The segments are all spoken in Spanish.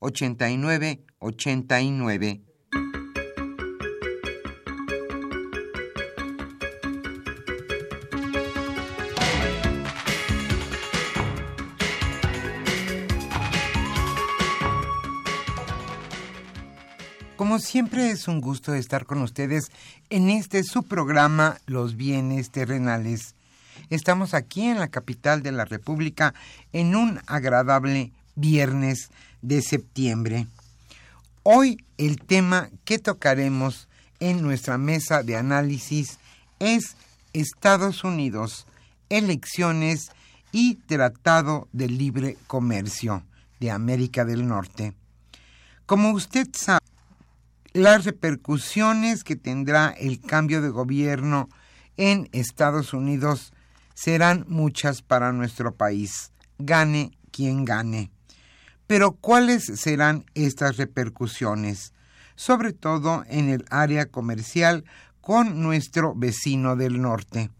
89 89. Como siempre es un gusto estar con ustedes en este su programa Los bienes terrenales. Estamos aquí en la capital de la República en un agradable viernes de septiembre. Hoy el tema que tocaremos en nuestra mesa de análisis es Estados Unidos, elecciones y Tratado de Libre Comercio de América del Norte. Como usted sabe, las repercusiones que tendrá el cambio de gobierno en Estados Unidos serán muchas para nuestro país, gane quien gane. Pero ¿cuáles serán estas repercusiones? Sobre todo en el área comercial con nuestro vecino del norte.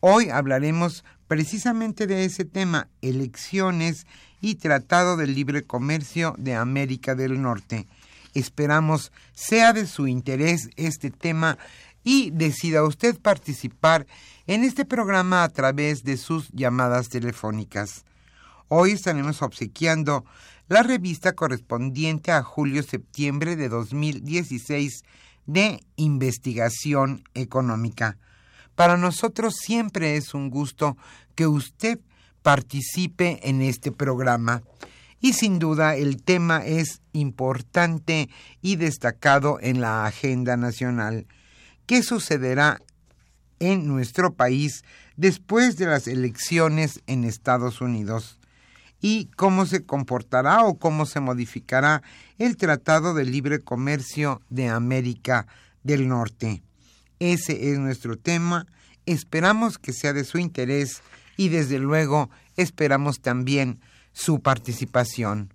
Hoy hablaremos precisamente de ese tema, elecciones y Tratado de Libre Comercio de América del Norte. Esperamos sea de su interés este tema y decida usted participar en este programa a través de sus llamadas telefónicas. Hoy estaremos obsequiando la revista correspondiente a julio-septiembre de 2016 de investigación económica. Para nosotros siempre es un gusto que usted participe en este programa. Y sin duda el tema es importante y destacado en la agenda nacional. ¿Qué sucederá en nuestro país después de las elecciones en Estados Unidos? Y cómo se comportará o cómo se modificará el Tratado de Libre Comercio de América del Norte. Ese es nuestro tema. Esperamos que sea de su interés y desde luego esperamos también su participación.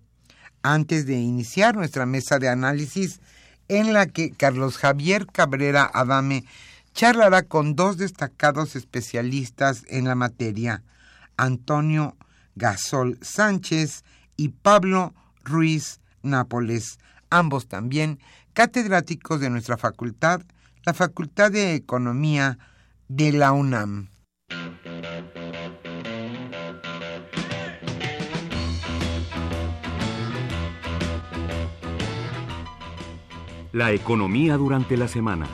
Antes de iniciar nuestra mesa de análisis, en la que Carlos Javier Cabrera Adame charlará con dos destacados especialistas en la materia, Antonio Gasol Sánchez y Pablo Ruiz Nápoles, ambos también catedráticos de nuestra facultad, la Facultad de Economía de la UNAM. La economía durante la semana.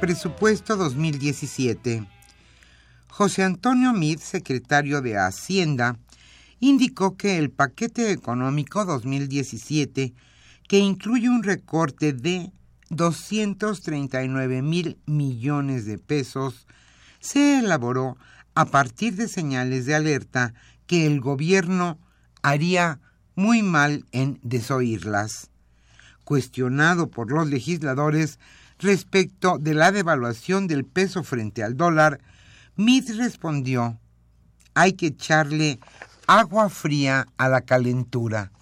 Presupuesto 2017. José Antonio Mid, secretario de Hacienda, indicó que el paquete económico 2017, que incluye un recorte de 239 mil millones de pesos, se elaboró a partir de señales de alerta que el gobierno haría muy mal en desoírlas. Cuestionado por los legisladores respecto de la devaluación del peso frente al dólar, Meade respondió, hay que echarle agua fría a la calentura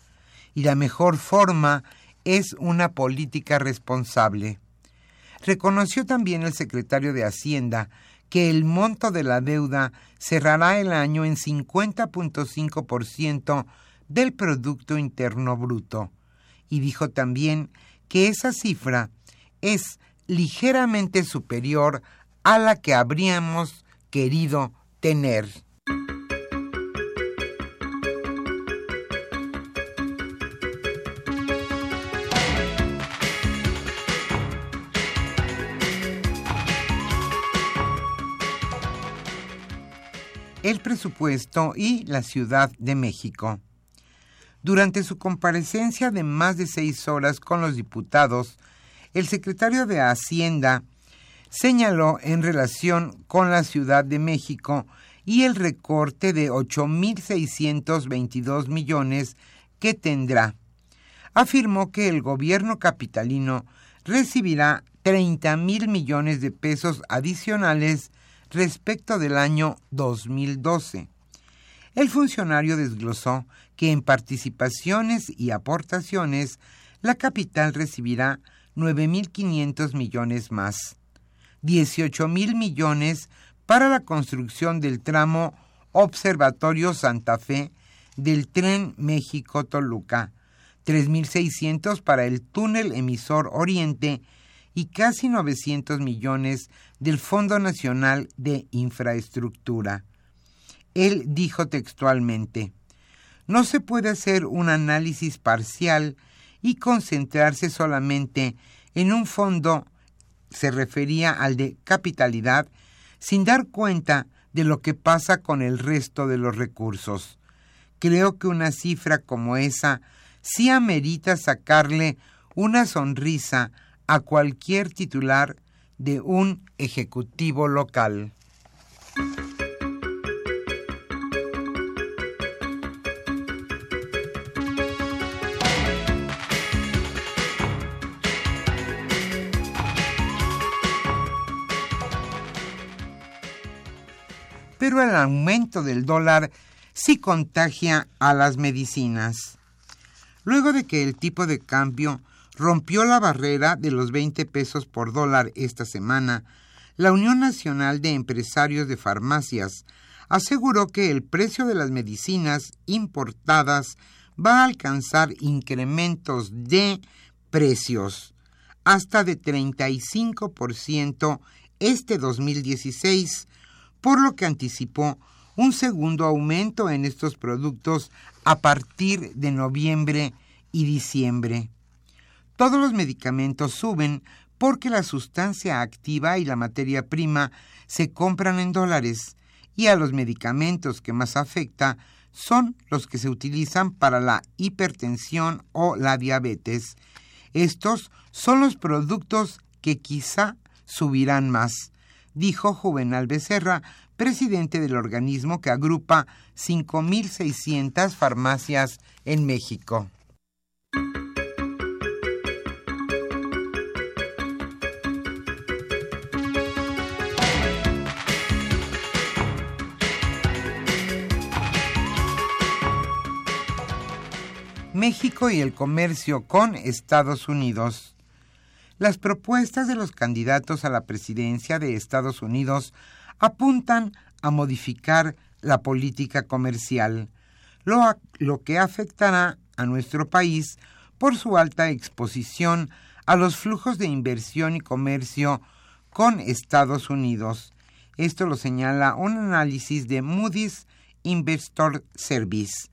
y la mejor forma es una política responsable. Reconoció también el secretario de Hacienda que el monto de la deuda cerrará el año en 50.5% del Producto Interno Bruto y dijo también que esa cifra es ligeramente superior a la que habríamos querido tener. el presupuesto y la Ciudad de México. Durante su comparecencia de más de seis horas con los diputados, el secretario de Hacienda señaló en relación con la Ciudad de México y el recorte de 8.622 millones que tendrá. Afirmó que el gobierno capitalino recibirá 30 mil millones de pesos adicionales respecto del año 2012. El funcionario desglosó que en participaciones y aportaciones la capital recibirá 9.500 millones más, 18.000 millones para la construcción del tramo Observatorio Santa Fe del tren México-Toluca, 3.600 para el túnel emisor Oriente y casi 900 millones del Fondo Nacional de Infraestructura. Él dijo textualmente, no se puede hacer un análisis parcial y concentrarse solamente en un fondo, se refería al de capitalidad, sin dar cuenta de lo que pasa con el resto de los recursos. Creo que una cifra como esa sí amerita sacarle una sonrisa a cualquier titular de un ejecutivo local. El aumento del dólar sí contagia a las medicinas. Luego de que el tipo de cambio rompió la barrera de los 20 pesos por dólar esta semana, la Unión Nacional de Empresarios de Farmacias aseguró que el precio de las medicinas importadas va a alcanzar incrementos de precios hasta de 35% este 2016, por lo que anticipó un segundo aumento en estos productos a partir de noviembre y diciembre. Todos los medicamentos suben porque la sustancia activa y la materia prima se compran en dólares y a los medicamentos que más afecta son los que se utilizan para la hipertensión o la diabetes. Estos son los productos que quizá subirán más, dijo Juvenal Becerra, presidente del organismo que agrupa 5.600 farmacias en México. México y el comercio con Estados Unidos. Las propuestas de los candidatos a la presidencia de Estados Unidos apuntan a modificar la política comercial, lo, que afectará a nuestro país por su alta exposición a los flujos de inversión y comercio con Estados Unidos. Esto lo señala un análisis de Moody's Investor Service.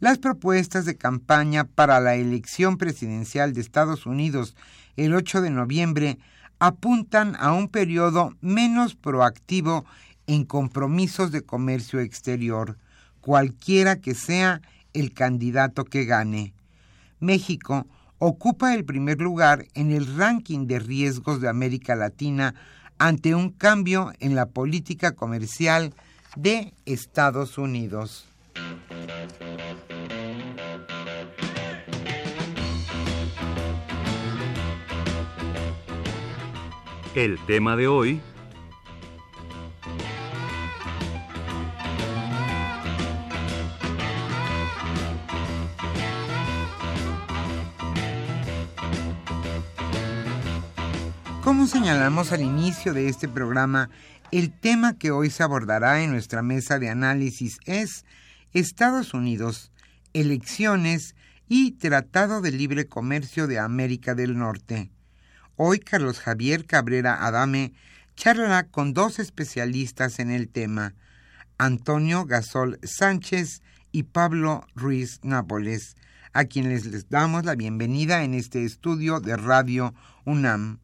Las propuestas de campaña para la elección presidencial de Estados Unidos el 8 de noviembre apuntan a un periodo menos proactivo en compromisos de comercio exterior, cualquiera que sea el candidato que gane. México ocupa el primer lugar en el ranking de riesgos de América Latina ante un cambio en la política comercial de Estados Unidos. El tema de hoy... Como señalamos al inicio de este programa, el tema que hoy se abordará en nuestra mesa de análisis es Estados Unidos, elecciones y Tratado de Libre Comercio de América del Norte. Hoy Carlos Javier Cabrera Adame charlará con dos especialistas en el tema, Antonio Gasol Sánchez y Pablo Ruiz Nápoles, a quienes les damos la bienvenida en este estudio de Radio UNAM.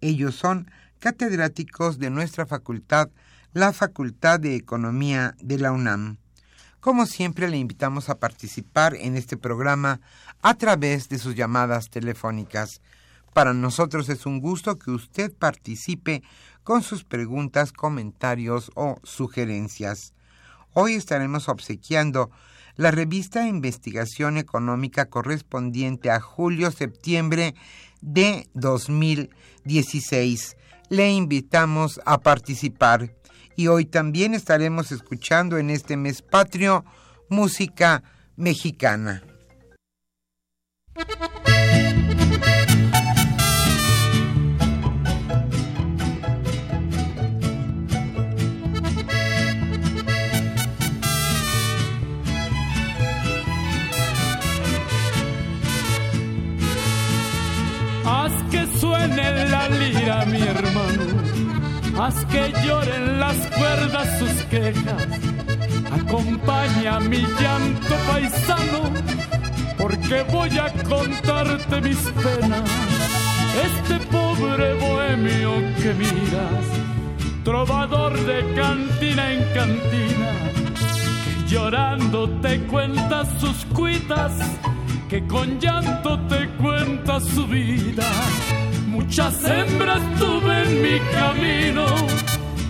Ellos son catedráticos de nuestra facultad, la Facultad de Economía de la UNAM. Como siempre, le invitamos a participar en este programa a través de sus llamadas telefónicas. Para nosotros es un gusto que usted participe con sus preguntas, comentarios o sugerencias. Hoy estaremos obsequiando la revista Investigación Económica correspondiente a julio-septiembre de 2016. Le invitamos a participar y hoy también estaremos escuchando en este mes patrio música mexicana. Haz que lloren las cuerdas sus quejas, acompaña mi llanto paisano, porque voy a contarte mis penas. Este pobre bohemio que miras, trovador de cantina en cantina, que llorando te cuenta sus cuitas, que con llanto te cuenta su vida Muchas hembras tuve en mi camino,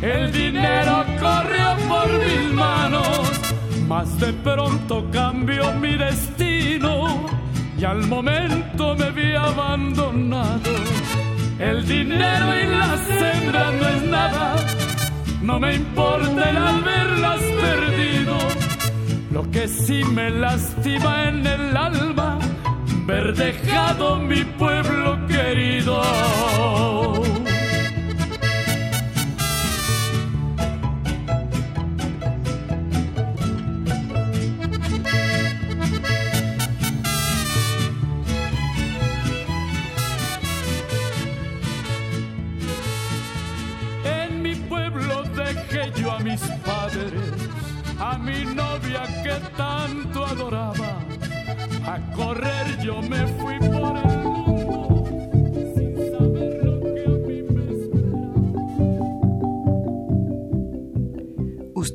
el dinero corrió por mis manos, mas de pronto cambió mi destino y al momento me vi abandonado. El dinero y las hembras no es nada, no me importa el haberlas perdido. Lo que sí me lastima en el alma ver dejado mi pueblo querido. En mi pueblo dejé yo a mis padres, a mi novia que tanto adoraba a correr yo me fui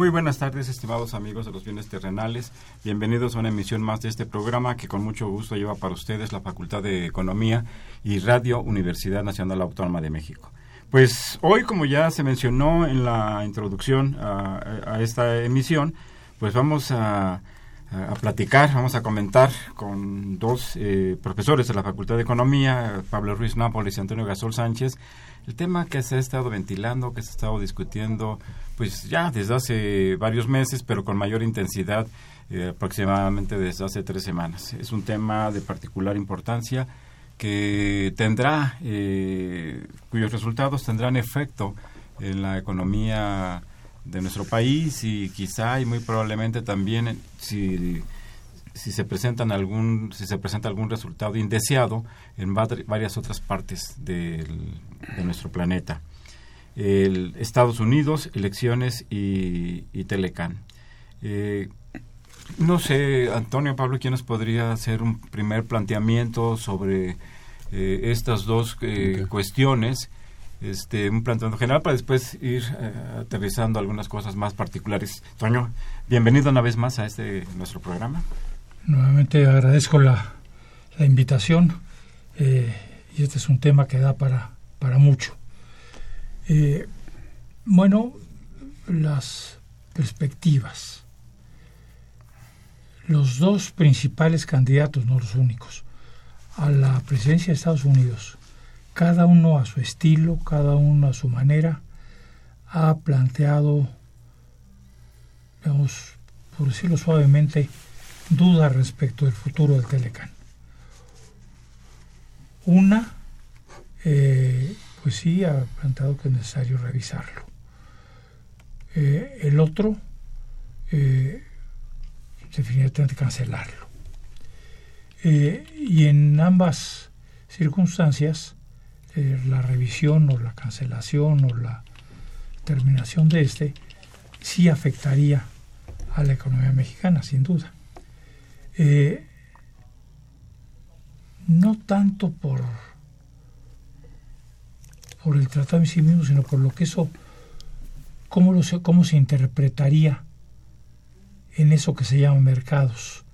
Muy buenas tardes, estimados amigos de los bienes terrenales. Bienvenidos a una emisión más de este programa que con mucho gusto lleva para ustedes la Facultad de Economía y Radio Universidad Nacional Autónoma de México. Pues hoy, como ya se mencionó en la introducción a, a esta emisión, pues vamos a a platicar, vamos a comentar con dos eh, profesores de la Facultad de Economía, Pablo Ruiz Nápoles y Antonio Gasol Sánchez, el tema que se ha estado ventilando, que se ha estado discutiendo, pues ya desde hace varios meses, pero con mayor intensidad, eh, aproximadamente desde hace tres semanas. Es un tema de particular importancia que tendrá, eh, cuyos resultados tendrán efecto en la economía de nuestro país y quizá y muy probablemente también si, si se presentan algún si se presenta algún resultado indeseado en varias otras partes de nuestro planeta. El Estados Unidos elecciones y, y Telecán eh, no sé Antonio Pablo quién nos podría hacer un primer planteamiento sobre eh, estas dos eh, cuestiones este, un planteamiento general para después ir eh, aterrizando algunas cosas más particulares. Toño, bienvenido una vez más a este nuestro programa. Nuevamente agradezco la, la invitación eh, y este es un tema que da para, para mucho. Eh, bueno, las perspectivas. Los dos principales candidatos, no los únicos, a la presidencia de Estados Unidos, cada uno a su estilo, cada uno a su manera, ha planteado, digamos, por decirlo suavemente, dudas respecto del futuro del Telecán. Una, eh, pues sí, ha planteado que es necesario revisarlo. Eh, el otro, eh, definitivamente cancelarlo. Eh, y en ambas circunstancias, eh, la revisión o la cancelación o la terminación de este sí afectaría a la economía mexicana, sin duda. Eh, no tanto por, por el tratado en sí mismo, sino por lo que eso, cómo, lo, cómo se interpretaría en eso que se llama mercados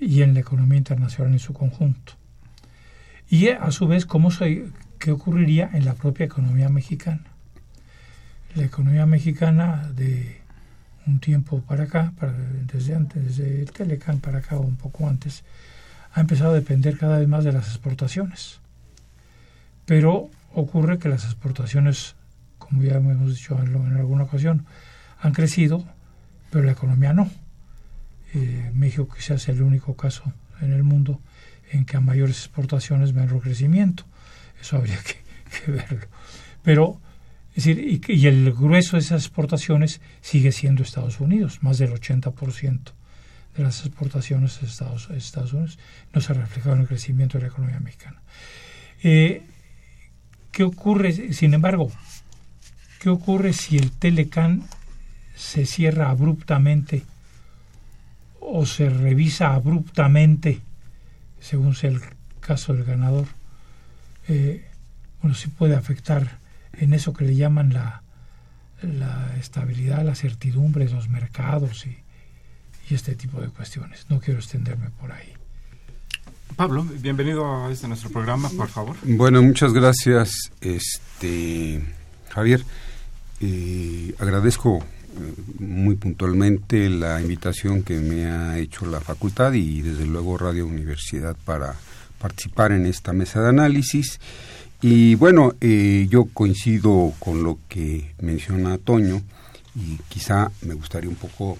y en la economía internacional en su conjunto. Y eh, a su vez, cómo se, qué ocurriría en la propia economía mexicana. La economía mexicana de un tiempo para acá, para- desde antes, desde el Telecán para acá o un poco antes, ha empezado a depender cada vez más de las exportaciones. Pero ocurre que las exportaciones, como ya hemos dicho en alguna ocasión, han crecido, pero la economía no. Eh, México quizás es el único caso en el mundo en que a mayores exportaciones menor crecimiento. Eso habría que, verlo. Pero, es decir, y el grueso de esas exportaciones sigue siendo Estados Unidos, más del 80% de las exportaciones de Estados, Estados Unidos no se ha reflejado en el crecimiento de la economía mexicana. Eh, ¿Qué ocurre, sin embargo, qué ocurre si el Telecán se cierra abruptamente o se revisa abruptamente, según sea el caso del ganador? Eh, bueno, sí puede afectar en eso que le llaman la, la estabilidad, la certidumbre de los mercados y, y este tipo de cuestiones. No quiero extenderme por ahí. Pablo, bienvenido a este nuestro programa, por favor. Bueno, muchas gracias, este Javier. Eh, agradezco eh, muy puntualmente la invitación que me ha hecho la facultad y desde luego Radio Universidad para participar en esta mesa de análisis. Y bueno, eh, yo coincido con lo que menciona Toño y quizá me gustaría un poco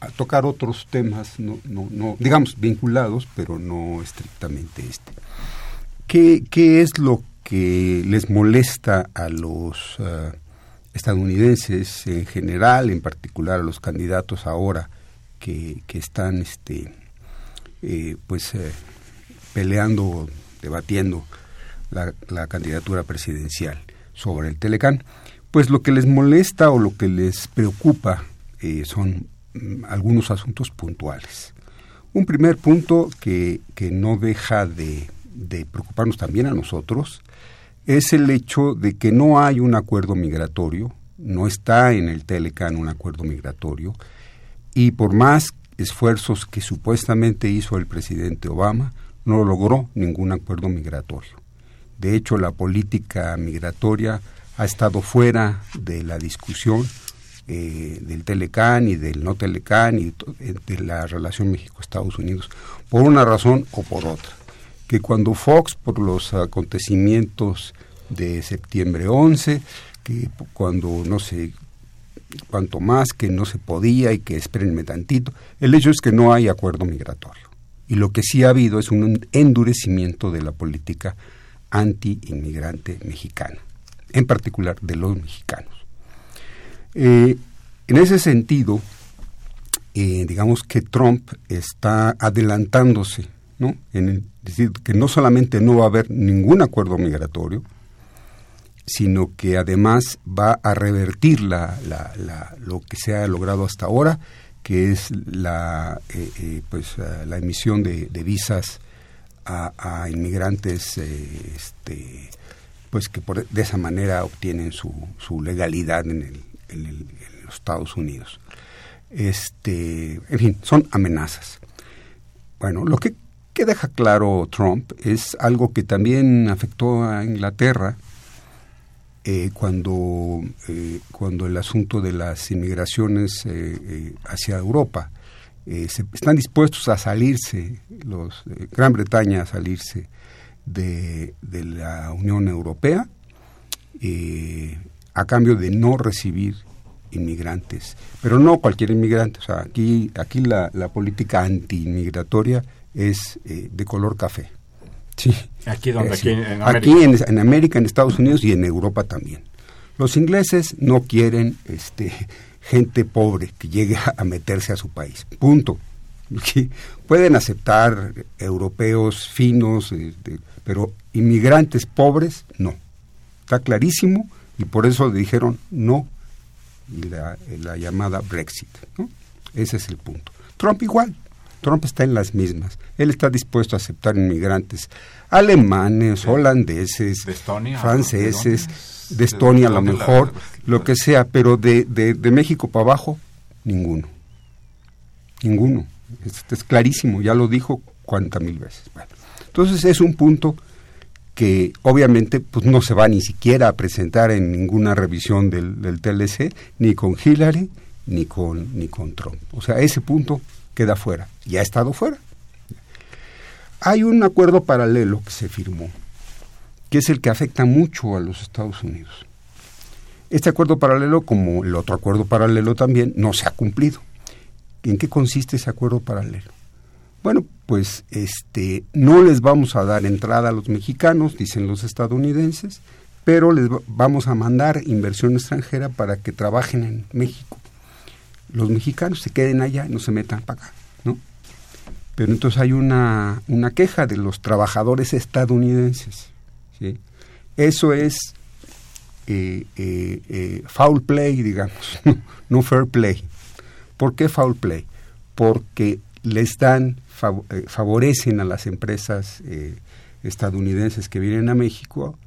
a tocar otros temas, no, no, no, digamos, vinculados, pero no estrictamente este. ¿Qué, qué es lo que les molesta a los eh, estadounidenses en general, en particular a los candidatos ahora que, que están este, eh, pues, peleando, debatiendo la, candidatura presidencial sobre el Telecán? Pues lo que les molesta o lo que les preocupa eh, son mm, algunos asuntos puntuales. Un primer punto que, que no deja de, de preocuparnos también a nosotros es el hecho de que no hay un acuerdo migratorio, no está en el Telecán un acuerdo migratorio, y por más esfuerzos que supuestamente hizo el presidente Obama, no logró ningún acuerdo migratorio. De hecho, la política migratoria ha estado fuera de la discusión eh, del Telecán y del no Telecán y eh, de la relación México-Estados Unidos, por una razón o por otra. Que cuando Fox, por los acontecimientos de septiembre 11, que cuando no sé cuanto más que no se podía y que espérenme tantito, el hecho es que no hay acuerdo migratorio. Y lo que sí ha habido es un endurecimiento de la política anti-inmigrante mexicana, en particular de los mexicanos. Eh, en ese sentido, eh, digamos que Trump está adelantándose, ¿no? En el- decir que no solamente no va a haber ningún acuerdo migratorio, sino que además va a revertir la- lo que se ha logrado hasta ahora, que es la, eh, eh, pues, eh, la emisión de, visas a, inmigrantes este, pues que por, de esa manera obtienen su, su legalidad en, el, en, en los Estados Unidos. Este, en fin, son amenazas. Bueno, lo que, que deja claro Trump es algo que también afectó a Inglaterra eh, cuando, eh, cuando el asunto de las inmigraciones eh, hacia Europa. Están dispuestos a salirse, los Gran Bretaña a salirse de, de la Unión Europea a cambio de no recibir inmigrantes, pero no cualquier inmigrante. O sea, aquí, aquí la, la política anti-inmigratoria es de color café. Sí. Aquí donde, aquí en América. Aquí en, América, en Estados Unidos y en Europa también. Los ingleses no quieren este, gente pobre que llegue a, meterse a su país. Punto. Pueden aceptar europeos finos, este, pero inmigrantes pobres, no. Está clarísimo y por eso dijeron no la, la llamada Brexit. Ese es el punto. Trump igual. Trump está en las mismas. Él está dispuesto a aceptar inmigrantes alemanes, holandeses, franceses, de, Estonia a lo mejor, lo que sea, pero de, de, México para abajo, ninguno. Ninguno. Esto es clarísimo, ya lo dijo cuántas mil veces. entonces es un punto que obviamente pues no se va ni siquiera a presentar en ninguna revisión del, del TLC, ni con Hillary, ni con, ni con Trump. O sea, ese punto queda fuera. Ya ha estado fuera. Hay un acuerdo paralelo que se firmó, que es el que afecta mucho a los Estados Unidos. Este acuerdo paralelo, como el otro acuerdo paralelo también, no se ha cumplido. ¿En qué consiste ese acuerdo paralelo? Bueno, pues este no les vamos a dar entrada a los mexicanos, dicen los estadounidenses, pero les vamos a mandar inversión extranjera para que trabajen en México los mexicanos se queden allá y no se metan para acá, ¿no? Pero entonces hay una, una queja de los trabajadores estadounidenses, ¿sí? Eso es eh, eh, eh, foul play, digamos, no fair play. ¿Por qué foul play? Porque les dan, favorecen a las empresas estadounidenses que vienen a México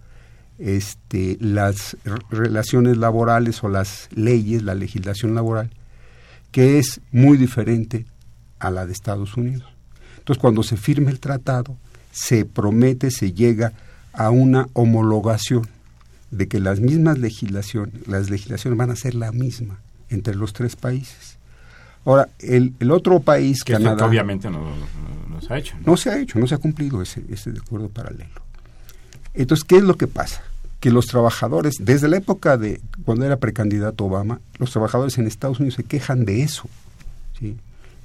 este, las relaciones laborales o las leyes, la legislación laboral que es muy diferente a la de Estados Unidos. Entonces, cuando se firme el tratado, se promete, se llega a una homologación de que las mismas legislaciones, las legislaciones van a ser la misma entre los tres países. Ahora, el, el otro país, que Canadá... obviamente no, se ha hecho. ¿no? se ha hecho, no se ha cumplido ese, ese acuerdo paralelo. Entonces, ¿qué es lo que pasa? que los trabajadores, desde la época de cuando era precandidato Obama, los trabajadores en Estados Unidos se quejan de eso.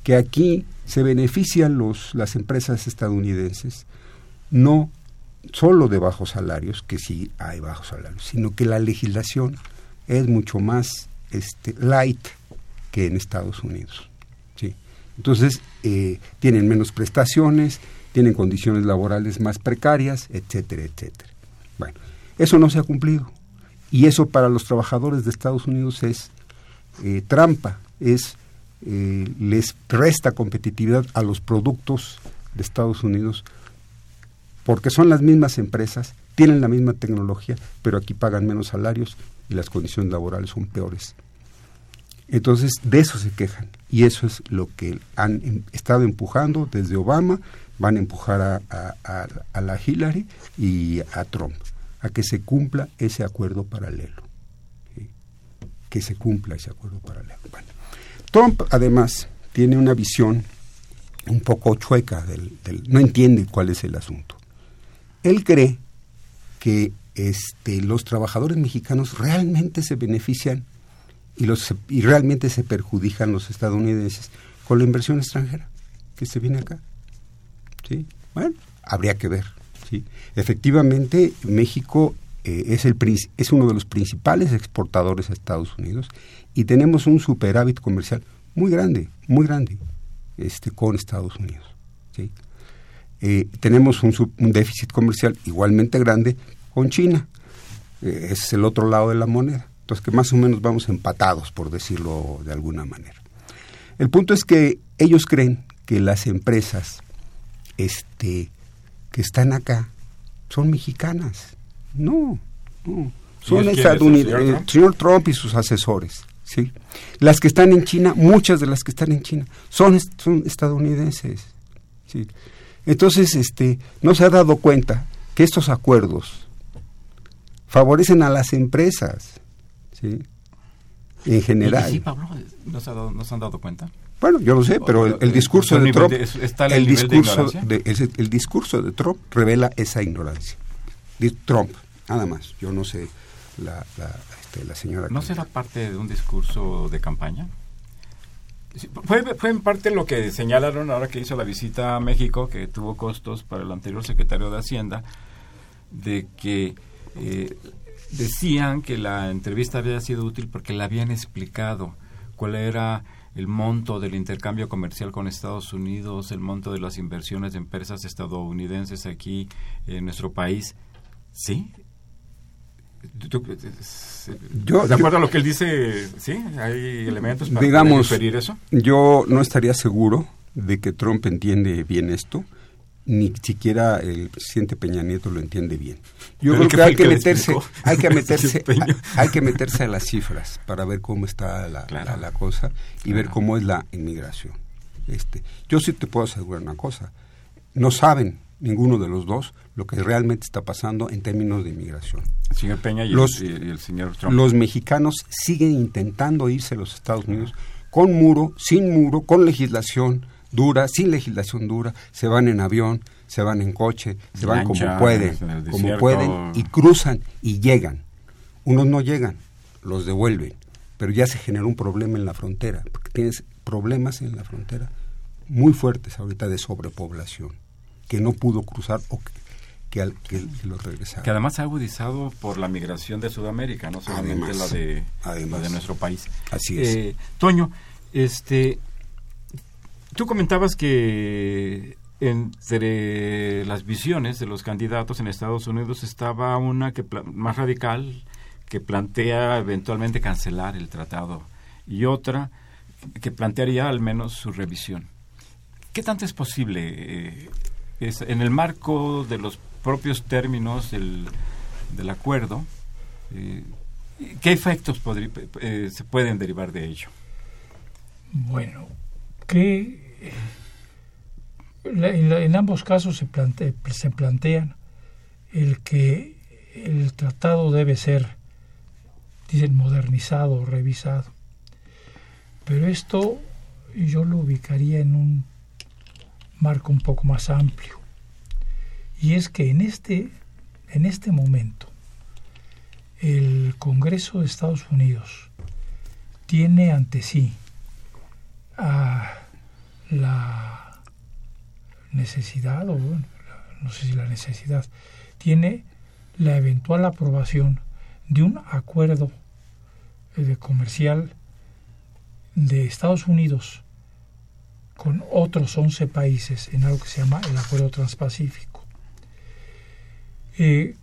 Que aquí se benefician los, las empresas estadounidenses, no solo de bajos salarios, que sí hay bajos salarios, sino que la legislación es mucho más este, light que en Estados Unidos. ¿sí? Entonces, eh, tienen menos prestaciones, tienen condiciones laborales más precarias, etcétera, etcétera. Bueno, eso no se ha cumplido. Y eso para los trabajadores de Estados Unidos es eh, trampa, es eh, les resta competitividad a los productos de Estados Unidos porque son las mismas empresas, tienen la misma tecnología, pero aquí pagan menos salarios y las condiciones laborales son peores. Entonces, de eso se quejan y eso es lo que han em, estado empujando desde Obama, van a empujar a la Hillary y a Trump a que se cumpla ese acuerdo paralelo. Que se cumpla ese acuerdo paralelo. Bueno, Trump además tiene una visión un poco chueca, del, no entiende cuál es el asunto. Él cree que este, los trabajadores mexicanos realmente se benefician y, los, y realmente se perjudican los estadounidenses con la inversión extranjera que se viene acá. ¿Sí? Bueno, habría que ver. ¿sí? Efectivamente, México eh, es, el, es uno de los principales exportadores a Estados Unidos y tenemos un superávit comercial muy grande, muy grande, este, con Estados Unidos. ¿sí? Eh, tenemos un, déficit comercial igualmente grande con China. Eh, es el otro lado de la moneda. Entonces, que más o menos vamos empatados, por decirlo de alguna manera. El punto es que ellos creen que las empresas este, que están acá son mexicanas. No, son estadounidenses, el señor Trump y sus asesores. ¿sí? Las que están en China, muchas de las que están en China, son, son estadounidenses. ¿sí? Entonces, este, no se ha dado cuenta que estos acuerdos favorecen a las empresas, ¿sí? En general. sí, Pablo, ¿no se, han dado cuenta? Bueno, yo lo sé, pero el, discurso de Trump, el, discurso de, el, discurso de Trump revela esa ignorancia. Trump, nada más. Yo no sé la, este, la señora. ¿No será parte de un discurso de campaña? Fue, fue en parte lo que señalaron ahora que hizo la visita a México, que tuvo costos para el anterior secretario de Hacienda, de que eh, decían que la entrevista había sido útil porque le habían explicado cuál era el monto del intercambio comercial con Estados Unidos, el monto de las inversiones de empresas estadounidenses aquí en nuestro país. ¿Sí? Yo, ¿De acuerdo a lo que él dice, sí? ¿Hay elementos para digamos, eso? Yo no estaría seguro de que Trump entiende bien esto, ni siquiera el presidente Peña Nieto lo entiende bien. Yo creo que, hay que, meterse, hay que meterse, hay, que meterse a las cifras para ver cómo está la, la, cosa y ver cómo es la inmigración. Este, yo sí te puedo asegurar una cosa, no saben ninguno de los dos lo que realmente está pasando en términos de inmigración. El señor Peña y, los, el, señor Trump. Los mexicanos siguen intentando irse a los Estados Unidos con muro, sin muro, con legislación dura, sin legislación dura, se van en avión, se van en coche, se van como pueden, como pueden y cruzan y llegan. Unos no llegan, los devuelven, pero ya se genera un problema en la frontera, porque tienes problemas en la frontera muy fuertes ahorita de sobrepoblación que no pudo cruzar o que, que, lo regresaron. Que además se ha agudizado por la migración de Sudamérica, no solamente la, de, de nuestro país. Así es. Eh, Toño, este, tú comentabas que entre las visiones de los candidatos en Estados Unidos estaba una que más radical que plantea eventualmente cancelar el tratado y otra que plantearía al menos su revisión. ¿Qué tanto es posible eh, en el marco de los propios términos del, del acuerdo, eh, ¿qué efectos eh, se pueden derivar de ello? Bueno, que en, ambos casos se, plantea, se plantean el que el tratado debe ser, dicen, modernizado revisado. Pero esto yo lo ubicaría en un marco un poco más amplio. Y es que en este, en este momento el Congreso de Estados Unidos tiene ante sí la necesidad, o no sé si la necesidad, tiene la eventual aprobación de un acuerdo eh, comercial de Estados Unidos con otros 11 países en algo que se llama el Acuerdo Transpacífico, eh,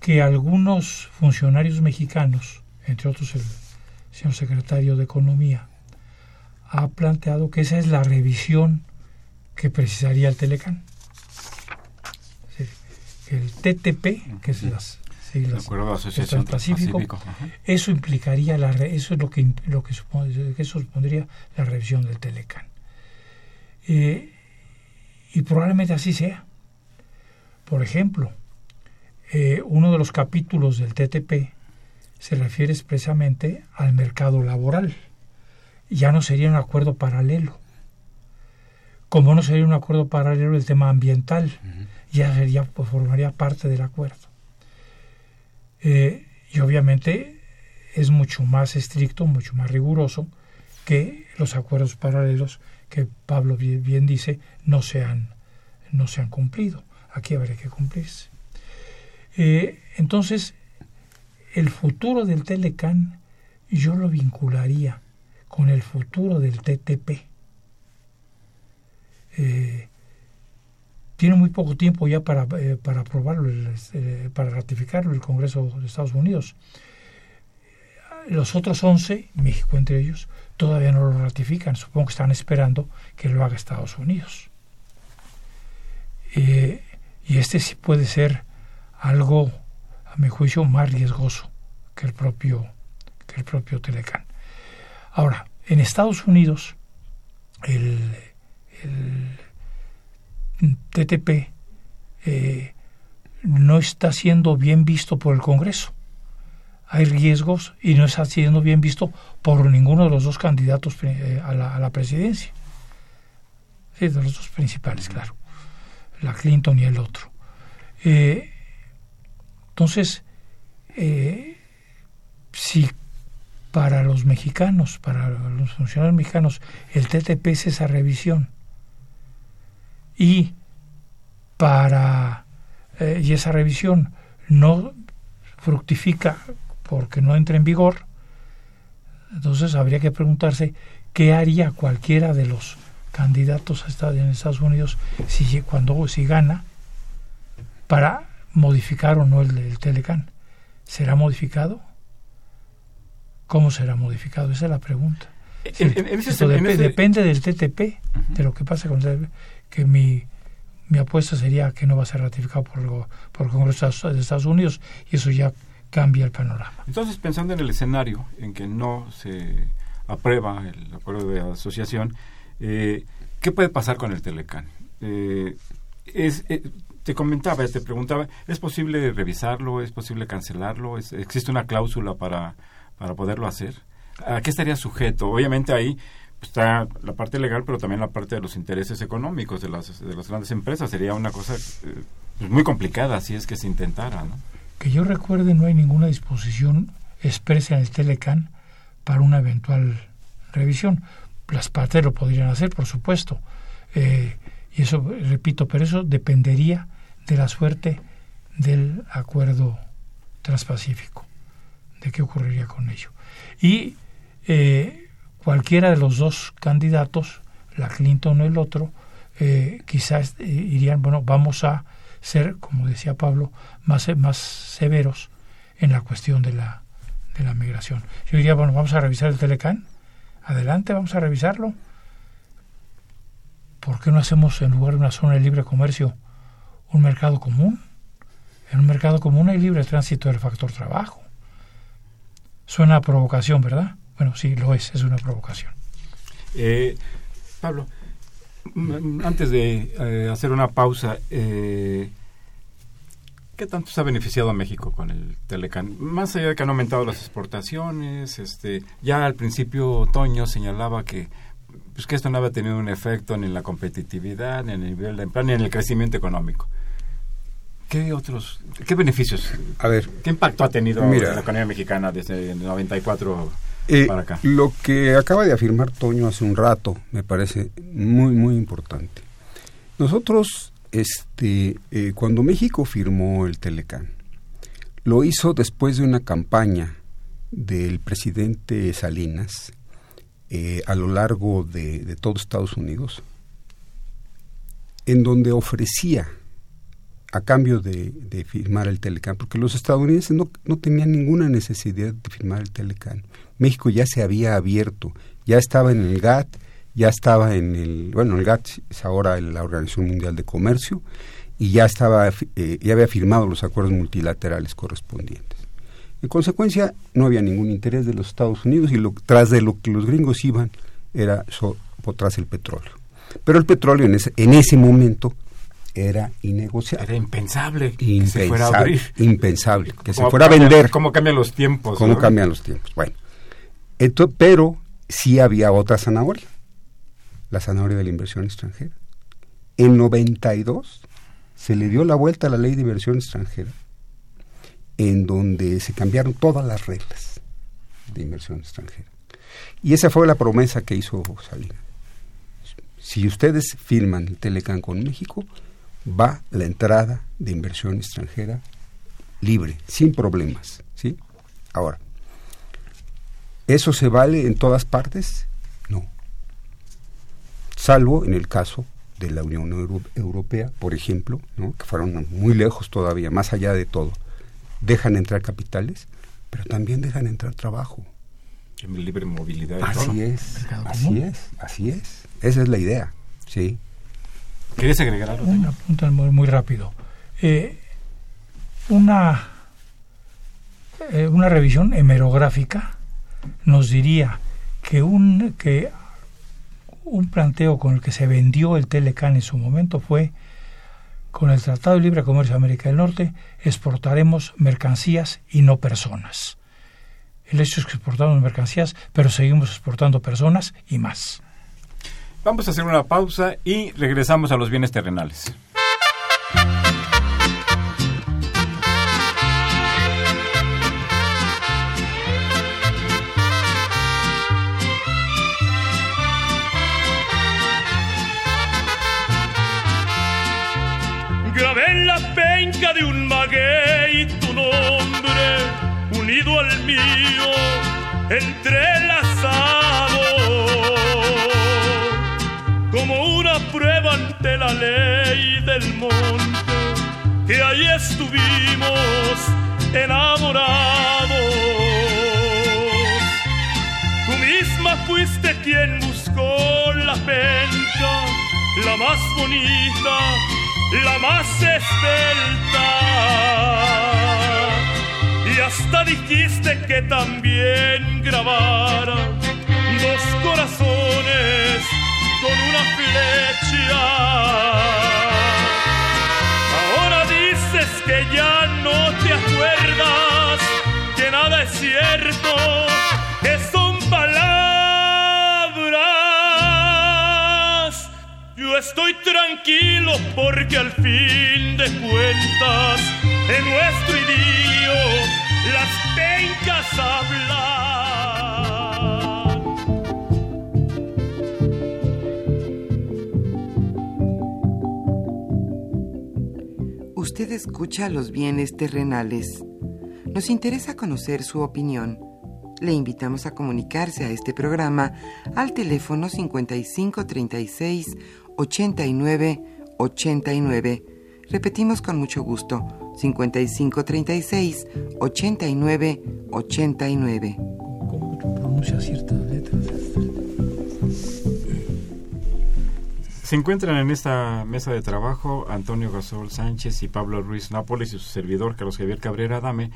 que algunos funcionarios mexicanos, entre otros el señor secretario de Economía, ha planteado que esa es la revisión que precisaría el Telecán. el TTP, que es las siglas Transpacífico, eso implicaría la eso es lo que lo que supone, eso supondría la revisión del Telecán. Eh, y probablemente así sea. Por ejemplo, eh, uno de los capítulos del TTP se refiere expresamente al mercado laboral. Ya no sería un acuerdo paralelo. Como no sería un acuerdo paralelo el tema ambiental, ya sería, pues, formaría parte del acuerdo. Eh, y obviamente es mucho más estricto, mucho más riguroso que los acuerdos paralelos que Pablo bien, dice no se han, no se han cumplido. Aquí habrá que cumplirse. Eh, entonces, el futuro del Telecan yo lo vincularía con el futuro del TTP. Eh, tiene muy poco tiempo ya para, eh, para aprobarlo, para ratificarlo el Congreso de Estados Unidos. Los otros 11, México entre ellos, todavía no lo ratifican. Supongo que están esperando que lo haga Estados Unidos. Eh, y este sí puede ser algo, a mi juicio, más riesgoso que el propio, que el propio Telecán. Ahora, en Estados Unidos, el, TTP eh, no está siendo bien visto por el Congreso. Hay riesgos y no está siendo bien visto por ninguno de los dos candidatos eh, a, la, presidencia. Sí, de los dos principales, claro. La Clinton y el otro. Eh, entonces, si para los mexicanos, para los funcionarios mexicanos, el TTP es esa revisión. Y para eh, y esa revisión no fructifica porque no entra en vigor, entonces habría que preguntarse qué haría cualquiera de los candidatos a en Estados Unidos si cuando si gana para modificar o no el, el Telecan. ¿Será modificado? ¿Cómo será modificado? Esa es la pregunta. depende del TTP, de lo que pasa con el TTP, que mi, mi apuesta sería que no va a ser ratificado por, por el Congreso de Estados Unidos y eso ya cambia el panorama. Entonces, pensando en el escenario en que no se aprueba el acuerdo de asociación, eh, ¿qué puede pasar con el Telecán? Eh, es, eh, te comentaba, te preguntaba, ¿es posible revisarlo? ¿Es posible cancelarlo? ¿Existe una cláusula para para poderlo hacer? ¿A qué estaría sujeto? Obviamente ahí está la parte legal, pero también la parte de los intereses económicos de las, de las grandes empresas. Sería una cosa eh, pues, muy complicada si es que se intentara. ¿no? Que yo recuerde, no hay ninguna disposición expresa en el Telecan para una eventual revisión. Las partes lo podrían hacer, por supuesto. Eh, y eso, repito, pero eso dependería de la suerte del acuerdo transpacífico de qué ocurriría con ello. Y eh, cualquiera de los dos candidatos, la Clinton o el otro, eh, quizás irían, bueno, vamos a ser, como decía Pablo, más, más severos en la cuestión de la, de la migración. Yo diría, bueno, vamos a revisar el Telecán, adelante, vamos a revisarlo. ¿Por qué no hacemos en lugar de una zona de libre comercio un mercado común? En un mercado común hay libre tránsito del factor trabajo. Suena a provocación, ¿verdad? Bueno, sí, lo es, es una provocación. Eh, Pablo, antes de eh, hacer una pausa, eh, ¿qué tanto se ha beneficiado a México con el Telecan? Más allá de que han aumentado las exportaciones, este, ya al principio Otoño señalaba que pues que esto no había tenido un efecto ni en la competitividad, ni en el nivel de empleo, ni en el crecimiento económico. ¿Qué otros, qué beneficios? A ver, ¿qué impacto ha tenido la economía mexicana desde el 94 eh, para acá? Lo que acaba de afirmar Toño hace un rato me parece muy muy importante. Nosotros, este, eh, cuando México firmó el Telecán, lo hizo después de una campaña del presidente Salinas eh, a lo largo de, de todo Estados Unidos, en donde ofrecía a cambio de, firmar el Telecán, porque los estadounidenses no, no tenían ninguna necesidad de firmar el Telecán. México ya se había abierto, ya estaba en el GATT, ya estaba en el, bueno, el GATT es ahora la Organización Mundial de Comercio, y ya estaba, eh, ya había firmado los acuerdos multilaterales correspondientes. En consecuencia, no había ningún interés de los Estados Unidos y lo, tras de lo que los gringos iban era tras el petróleo. Pero el petróleo en ese, en ese momento era innegociable. Era impensable que se fuera a abrir. Impensable, que se fuera a vender. ¿Cómo cambian los tiempos? ¿Cómo cambian los tiempos? Bueno, pero sí había otra zanahoria, la zanahoria de la inversión extranjera. En 92 se le dio la vuelta a la ley de inversión extranjera, en donde se cambiaron todas las reglas de inversión extranjera. Y esa fue la promesa que hizo Salinas. Si ustedes firman el Telecan con México, va la entrada de inversión extranjera libre, sin problemas, ¿sí? Ahora, ¿eso se vale en todas partes? No. Salvo en el caso de la Unión Europea, por ejemplo, ¿no? que fueron muy lejos todavía, más allá de todo. Dejan entrar capitales, pero también dejan entrar trabajo. Libre movilidad. Así es, así es, así es. Esa es la idea, ¿sí? ¿Quieres agregar algo? Una pregunta muy, rápido. Eh, una eh, una revisión hemerográfica nos diría que un, que un planteo con el que se vendió el Telecan en su momento fue con el Tratado de Libre Comercio de América del Norte exportaremos mercancías y no personas. El hecho es que exportamos mercancías, pero seguimos exportando personas y más. Vamos a hacer una pausa y regresamos a los bienes terrenales. Entrelazado, como una prueba ante la ley del monte, que ahí estuvimos enamorados. Tú misma fuiste quien buscó la penca, la más bonita la más esbelta. Y hasta dijiste que también grabara dos corazones con una flecha. Ahora dices que ya no te acuerdas, que nada es cierto, que son palabras. Yo estoy tranquilo porque al fin de cuentas en nuestro idilio las pencas hablan. Usted escucha los bienes terrenales. Nos interesa conocer su opinión. Le invitamos a comunicarse a este programa al teléfono 5536 89 89. Repetimos con mucho gusto, 5536 89 89. ¿Cómo tú pronuncias ciertas letras? Se encuentran en esta mesa de trabajo Antonio Gasol Sánchez y Pablo Ruiz Nápoles y su servidor Carlos Javier Cabrera Dame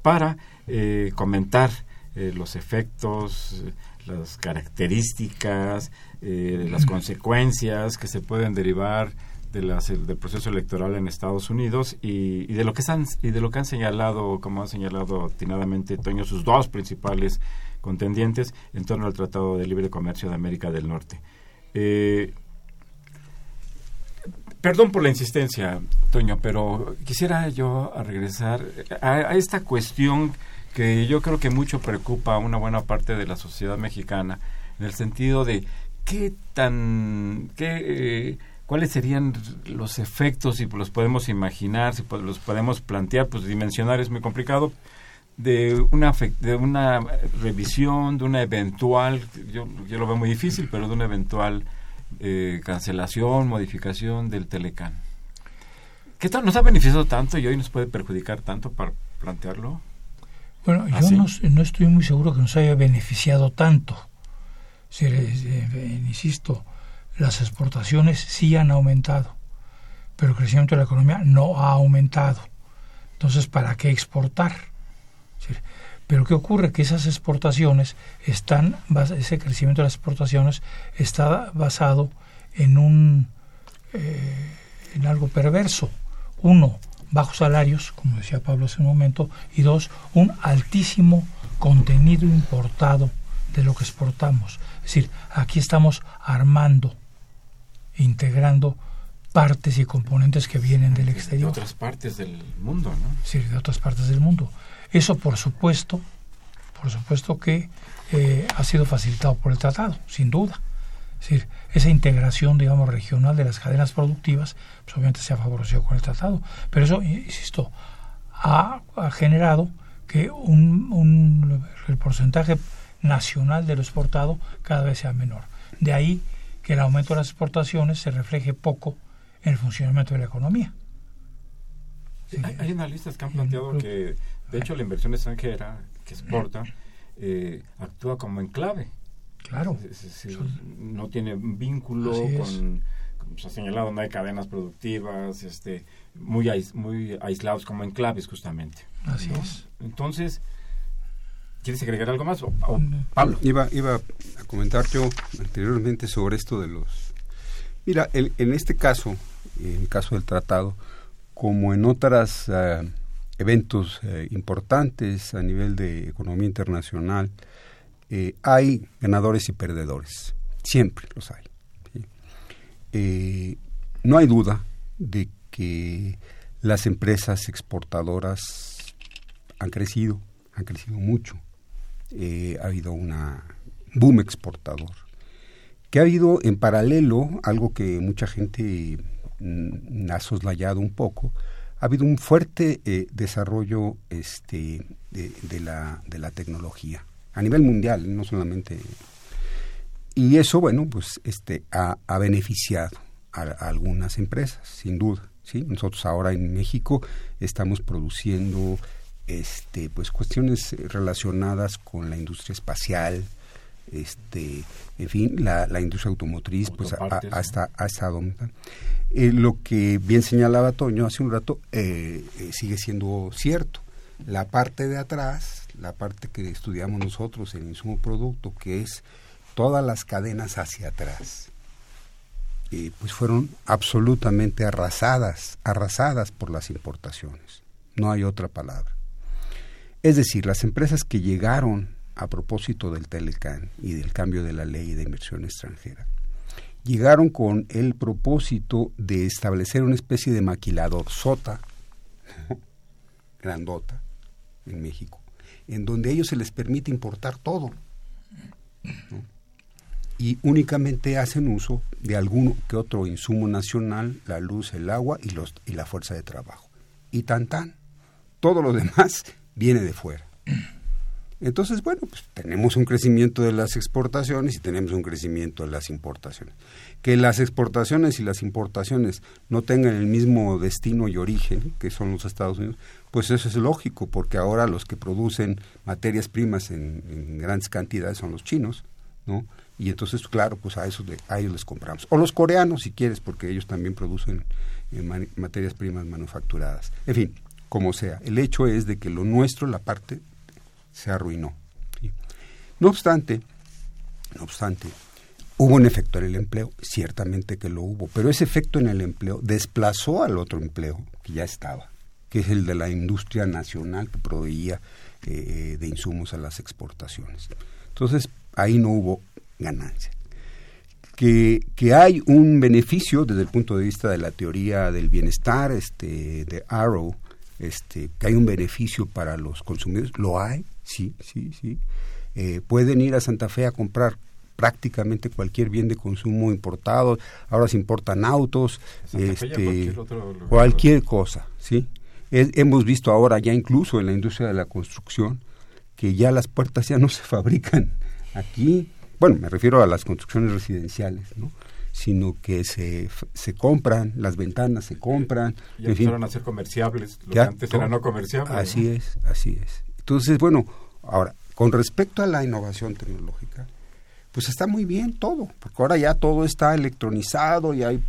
para eh, comentar eh, los efectos, las características, eh, las consecuencias que se pueden derivar de las, del proceso electoral en Estados Unidos y, de lo que han, y de lo que han señalado, como ha señalado atinadamente Toño, sus dos principales contendientes en torno al Tratado de Libre Comercio de América del Norte. Eh, Perdón por la insistencia, Toño, pero quisiera yo regresar a, a, esta cuestión que yo creo que mucho preocupa a una buena parte de la sociedad mexicana, en el sentido de qué tan, qué, eh, cuáles serían los efectos, si los podemos imaginar, si los podemos plantear, pues dimensionar es muy complicado, de una, de una revisión, de una eventual, yo, yo lo veo muy difícil, pero de una eventual eh, cancelación, modificación del Telecan. ¿Qué tal nos ha beneficiado tanto y hoy nos puede perjudicar tanto para plantearlo? Bueno, yo no, no, estoy muy seguro que nos haya beneficiado tanto. Si, eh, insisto, las exportaciones sí han aumentado, pero el crecimiento de la economía no ha aumentado. Entonces, ¿para qué exportar? Pero ¿qué ocurre? Que esas exportaciones están, ese crecimiento de las exportaciones está basado en un, eh, en algo perverso. Uno, bajos salarios, como decía Pablo hace un momento, y dos, un altísimo contenido importado de lo que exportamos. Es decir, aquí estamos armando, integrando partes y componentes que vienen del exterior. De otras partes del mundo, ¿no? Sí, de otras partes del mundo. Eso, por supuesto, por supuesto que eh, ha sido facilitado por el tratado, sin duda. Es decir, esa integración, digamos, regional de las cadenas productivas, pues obviamente se ha favorecido con el tratado. Pero eso, insisto, ha, ha generado que un, un, el porcentaje nacional de lo exportado cada vez sea menor. De ahí que el aumento de las exportaciones se refleje poco en el funcionamiento de la economía. Sí, hay, hay, analistas que han planteado que, de hecho, la inversión extranjera que exporta eh, actúa como enclave. Claro. Es, no tiene vínculo con como se ha señalado, no hay cadenas productivas, este, muy, muy aislados como enclaves justamente. Así es. Entonces, ¿quieres agregar algo más? Pablo. Iba, iba a comentar yo anteriormente sobre esto de los... Mira, en este caso, en el caso del tratado, como en otros eh, eventos eh, importantes a nivel de economía internacional, eh, hay ganadores y perdedores. Siempre los hay. no hay duda de que las empresas exportadoras han crecido, han crecido mucho. Ha habido un boom exportador. Que ha habido en paralelo algo que mucha gente Mm, ha soslayado un poco, ha habido un fuerte eh, desarrollo este, de, la, de la tecnología a nivel mundial, no solamente. Y eso, bueno, pues este, ha, beneficiado a, algunas empresas, sin duda. ¿sí? Nosotros ahora en México estamos produciendo este, pues, cuestiones relacionadas con la industria espacial, este, en fin, la, la industria automotriz, pues ha, hasta, ha estado eh, lo que bien señalaba Toño hace un rato eh, eh, sigue siendo cierto. La parte de atrás, la parte que estudiamos nosotros en insumo producto, que es todas las cadenas hacia atrás, pues fueron absolutamente arrasadas, arrasadas por las importaciones. No hay otra palabra. Es decir, las empresas que llegaron a propósito del Telecan y del cambio de la ley de inversión extranjera, llegaron con el propósito de establecer una especie de maquilador sota, grandota, en México, en donde a ellos se les permite importar todo. Y únicamente hacen uso de algún que otro insumo nacional, la luz, el agua y, los, y la fuerza de trabajo. Y tan tan. Todo lo demás viene de fuera. Entonces, bueno, pues tenemos un crecimiento de las exportaciones y tenemos un crecimiento de las importaciones. Que las exportaciones y las importaciones no tengan el mismo destino y origen que son los Estados Unidos, pues eso es lógico, porque ahora los que producen materias primas en, grandes cantidades son los chinos, ¿no? Y entonces, claro, pues a, eso, a ellos les compramos. O los coreanos, si quieres, porque ellos también producen eh, materias primas manufacturadas. En fin, como sea, el hecho es de que lo nuestro, la parte se arruinó. No obstante, no obstante, hubo un efecto en el empleo, ciertamente que lo hubo, pero ese efecto en el empleo desplazó al otro empleo que ya estaba, que es el de la industria nacional que proveía eh, de insumos a las exportaciones. Entonces, ahí no hubo ganancia. Que, que, hay un beneficio desde el punto de vista de la teoría del bienestar este, de Arrow, este, que hay un beneficio para los consumidores, lo hay, sí, sí, sí. Eh, pueden ir a Santa Fe a comprar prácticamente cualquier bien de consumo importado. Ahora se importan autos, este, cualquier, cosa, ¿sí? hemos visto ahora ya incluso en la industria de la construcción que ya las puertas ya no se fabrican aquí. Bueno, me refiero a las construcciones residenciales, ¿no? Sino que se, se compran, las ventanas se compran. Y empezaron a ser comerciables, lo que antes era no comerciable. Así es, así es. Entonces, bueno, ahora, con respecto a la innovación tecnológica, pues está muy bien todo, porque ahora ya todo está electronizado y hay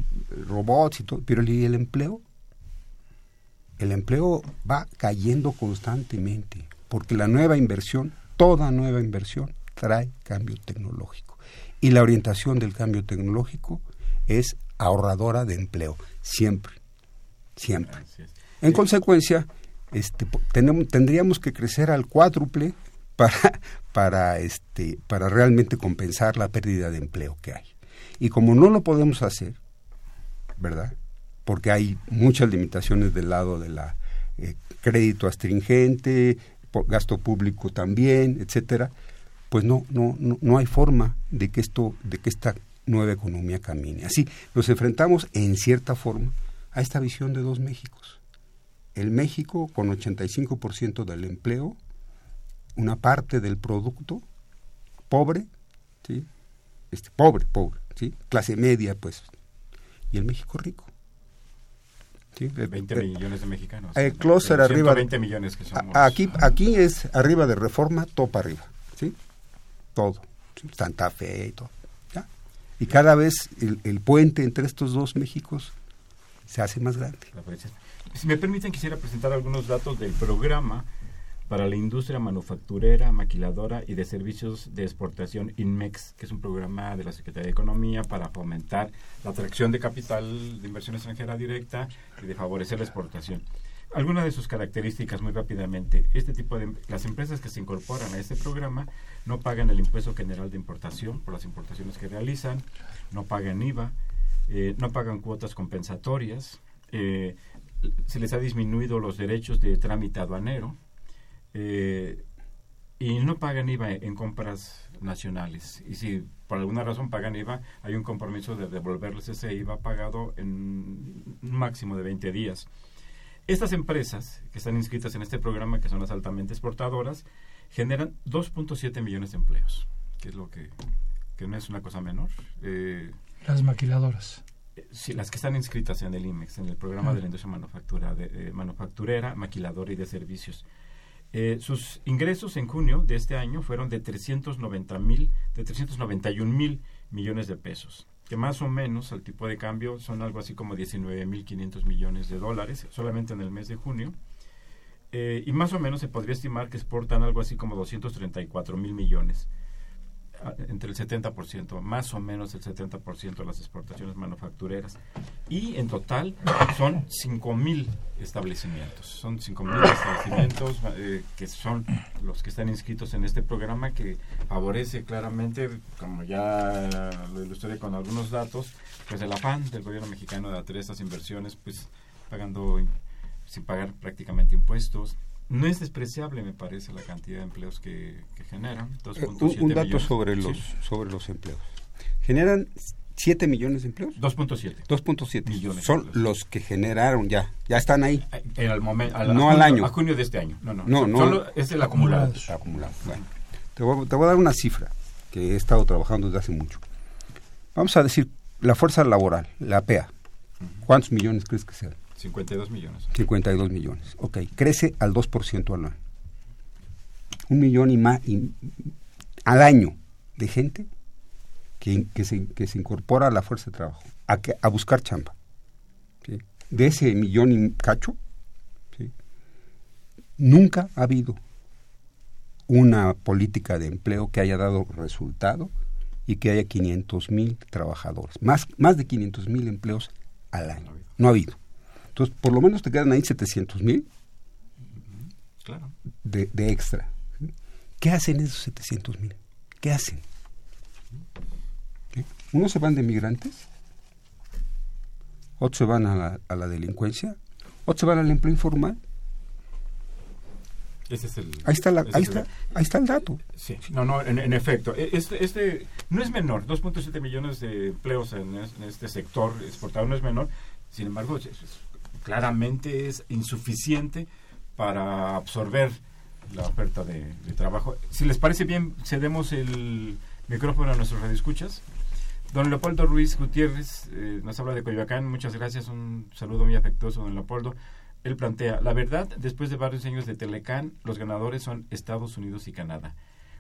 robots y todo, pero ¿y el empleo? El empleo va cayendo constantemente, porque la nueva inversión, toda nueva inversión, trae cambio tecnológico. Y la orientación del cambio tecnológico es ahorradora de empleo, siempre, siempre. En consecuencia, este, tenemos, tendríamos que crecer al cuádruple para, para, este, para realmente compensar la pérdida de empleo que hay. Y como no lo podemos hacer, ¿verdad? Porque hay muchas limitaciones del lado de la eh, crédito astringente, gasto público también, etcétera, pues no, no, no, no hay forma de que esto, de que esta nueva economía camine. Así nos enfrentamos en cierta forma a esta visión de dos Méxicos el México con 85% del empleo, una parte del producto pobre, ¿sí? Este, pobre, pobre, ¿sí? clase media, pues, y el México rico. ¿sí? 20 millones de mexicanos. El closer arriba. 20 millones que somos. Aquí, aquí es arriba de reforma, topa arriba. Todo. Santa Fe y todo. Y cada vez el, el puente entre estos dos Méxicos se hace más grande. Si me permiten, quisiera presentar algunos datos del programa para la industria manufacturera, maquiladora y de servicios de exportación INMEX, que es un programa de la Secretaría de Economía para fomentar la atracción de capital de inversión extranjera directa y de favorecer la exportación. Algunas de sus características, muy rápidamente, este tipo de las empresas que se incorporan a este programa no pagan el impuesto general de importación por las importaciones que realizan, no pagan IVA, eh, no pagan cuotas compensatorias, eh, se les ha disminuido los derechos de trámite aduanero, eh, y no pagan IVA en compras nacionales. Y si por alguna razón pagan IVA, hay un compromiso de devolverles ese IVA pagado en un máximo de 20 días. Estas empresas que están inscritas en este programa, que son las altamente exportadoras, generan 2.7 millones de empleos, que es lo que, que no es una cosa menor. Eh, las maquiladoras. Eh, sí, las que están inscritas en el IMEX, en el programa de la industria manufactura, de, manufacturera, maquiladora y de servicios. Eh, sus ingresos en junio de este año fueron de 390 mil, de 391 mil millones de pesos, que más o menos al tipo de cambio son algo así como 19 mil 500 millones de dólares solamente en el mes de junio. Eh, y más o menos se podría estimar que exportan algo así como 234 mil millones entre el 70%, más o menos el 70% de las exportaciones manufactureras. Y en total son 5.000 establecimientos. Son 5.000 establecimientos eh, que son los que están inscritos en este programa que favorece claramente, como ya lo ilustré con algunos datos, pues el afán del gobierno mexicano de hacer estas inversiones, pues pagando sin pagar prácticamente impuestos, no es despreciable, me parece, la cantidad de empleos que, generan. Eh, un, dato sobre los sobre los empleos. ¿Generan 7 millones de empleos? 2.7. 2.7 millones. Son los que generaron ya, ya están ahí. Eh, en el momento, no al año. A junio de este año. No, no. no, Solo es el acumulado. acumulado. Bueno, te voy, te voy a dar una cifra que he estado trabajando desde hace mucho. Vamos a decir, la fuerza laboral, la PEA. ¿Cuántos millones crees que sean? 52 millones. 52 millones, ok. Crece al 2% anual. Un millón y más al año de gente que, que, se, que se incorpora a la fuerza de trabajo, a, que, a buscar chamba. De ese millón y cacho, nunca ha habido una política de empleo que haya dado resultado y que haya 500 mil trabajadores, más, más de 500 mil empleos al año. No ha habido. Entonces, por lo menos te quedan ahí 700 mil de, extra. ¿Qué hacen esos 700 mil? ¿Qué hacen? Unos se van de migrantes, otros se van a la, a la delincuencia, otros se van al empleo informal. Ese es el, ahí está, ahí, está, ahí está el dato. Sí, no, no, en, efecto. E, este, este no es menor, 2.7 millones de empleos en, este sector exportador no es menor, sin embargo, es, claramente es insuficiente para absorber la oferta de, trabajo. Si les parece bien, cedemos el micrófono a nuestros radioescuchas. Don Leopoldo Ruiz Gutiérrez eh, nos habla de Coyoacán. Muchas gracias. Un saludo muy afectuoso, don Leopoldo. Él plantea, la verdad, después de varios años de Telecán, los ganadores son Estados Unidos y Canadá.